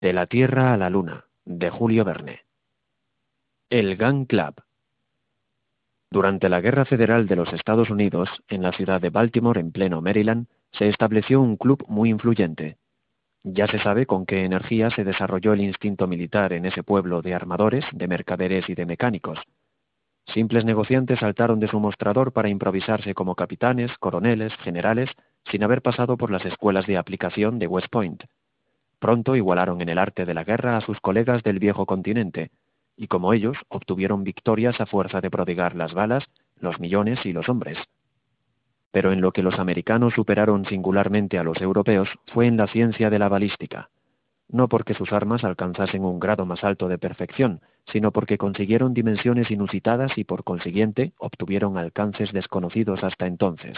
De la Tierra a la Luna, de Julio Verne. El Gun Club. Durante la Guerra Federal de los Estados Unidos, en la ciudad de Baltimore, en pleno Maryland, se estableció un club muy influyente. Ya se sabe con qué energía se desarrolló el instinto militar en ese pueblo de armadores, de mercaderes y de mecánicos. Simples negociantes saltaron de su mostrador para improvisarse como capitanes, coroneles, generales, sin haber pasado por las escuelas de aplicación de West Point. Pronto igualaron en el arte de la guerra a sus colegas del viejo continente, y como ellos obtuvieron victorias a fuerza de prodigar las balas, los millones y los hombres. Pero en lo que los americanos superaron singularmente a los europeos fue en la ciencia de la balística, no porque sus armas alcanzasen un grado más alto de perfección, sino porque consiguieron dimensiones inusitadas y por consiguiente obtuvieron alcances desconocidos hasta entonces.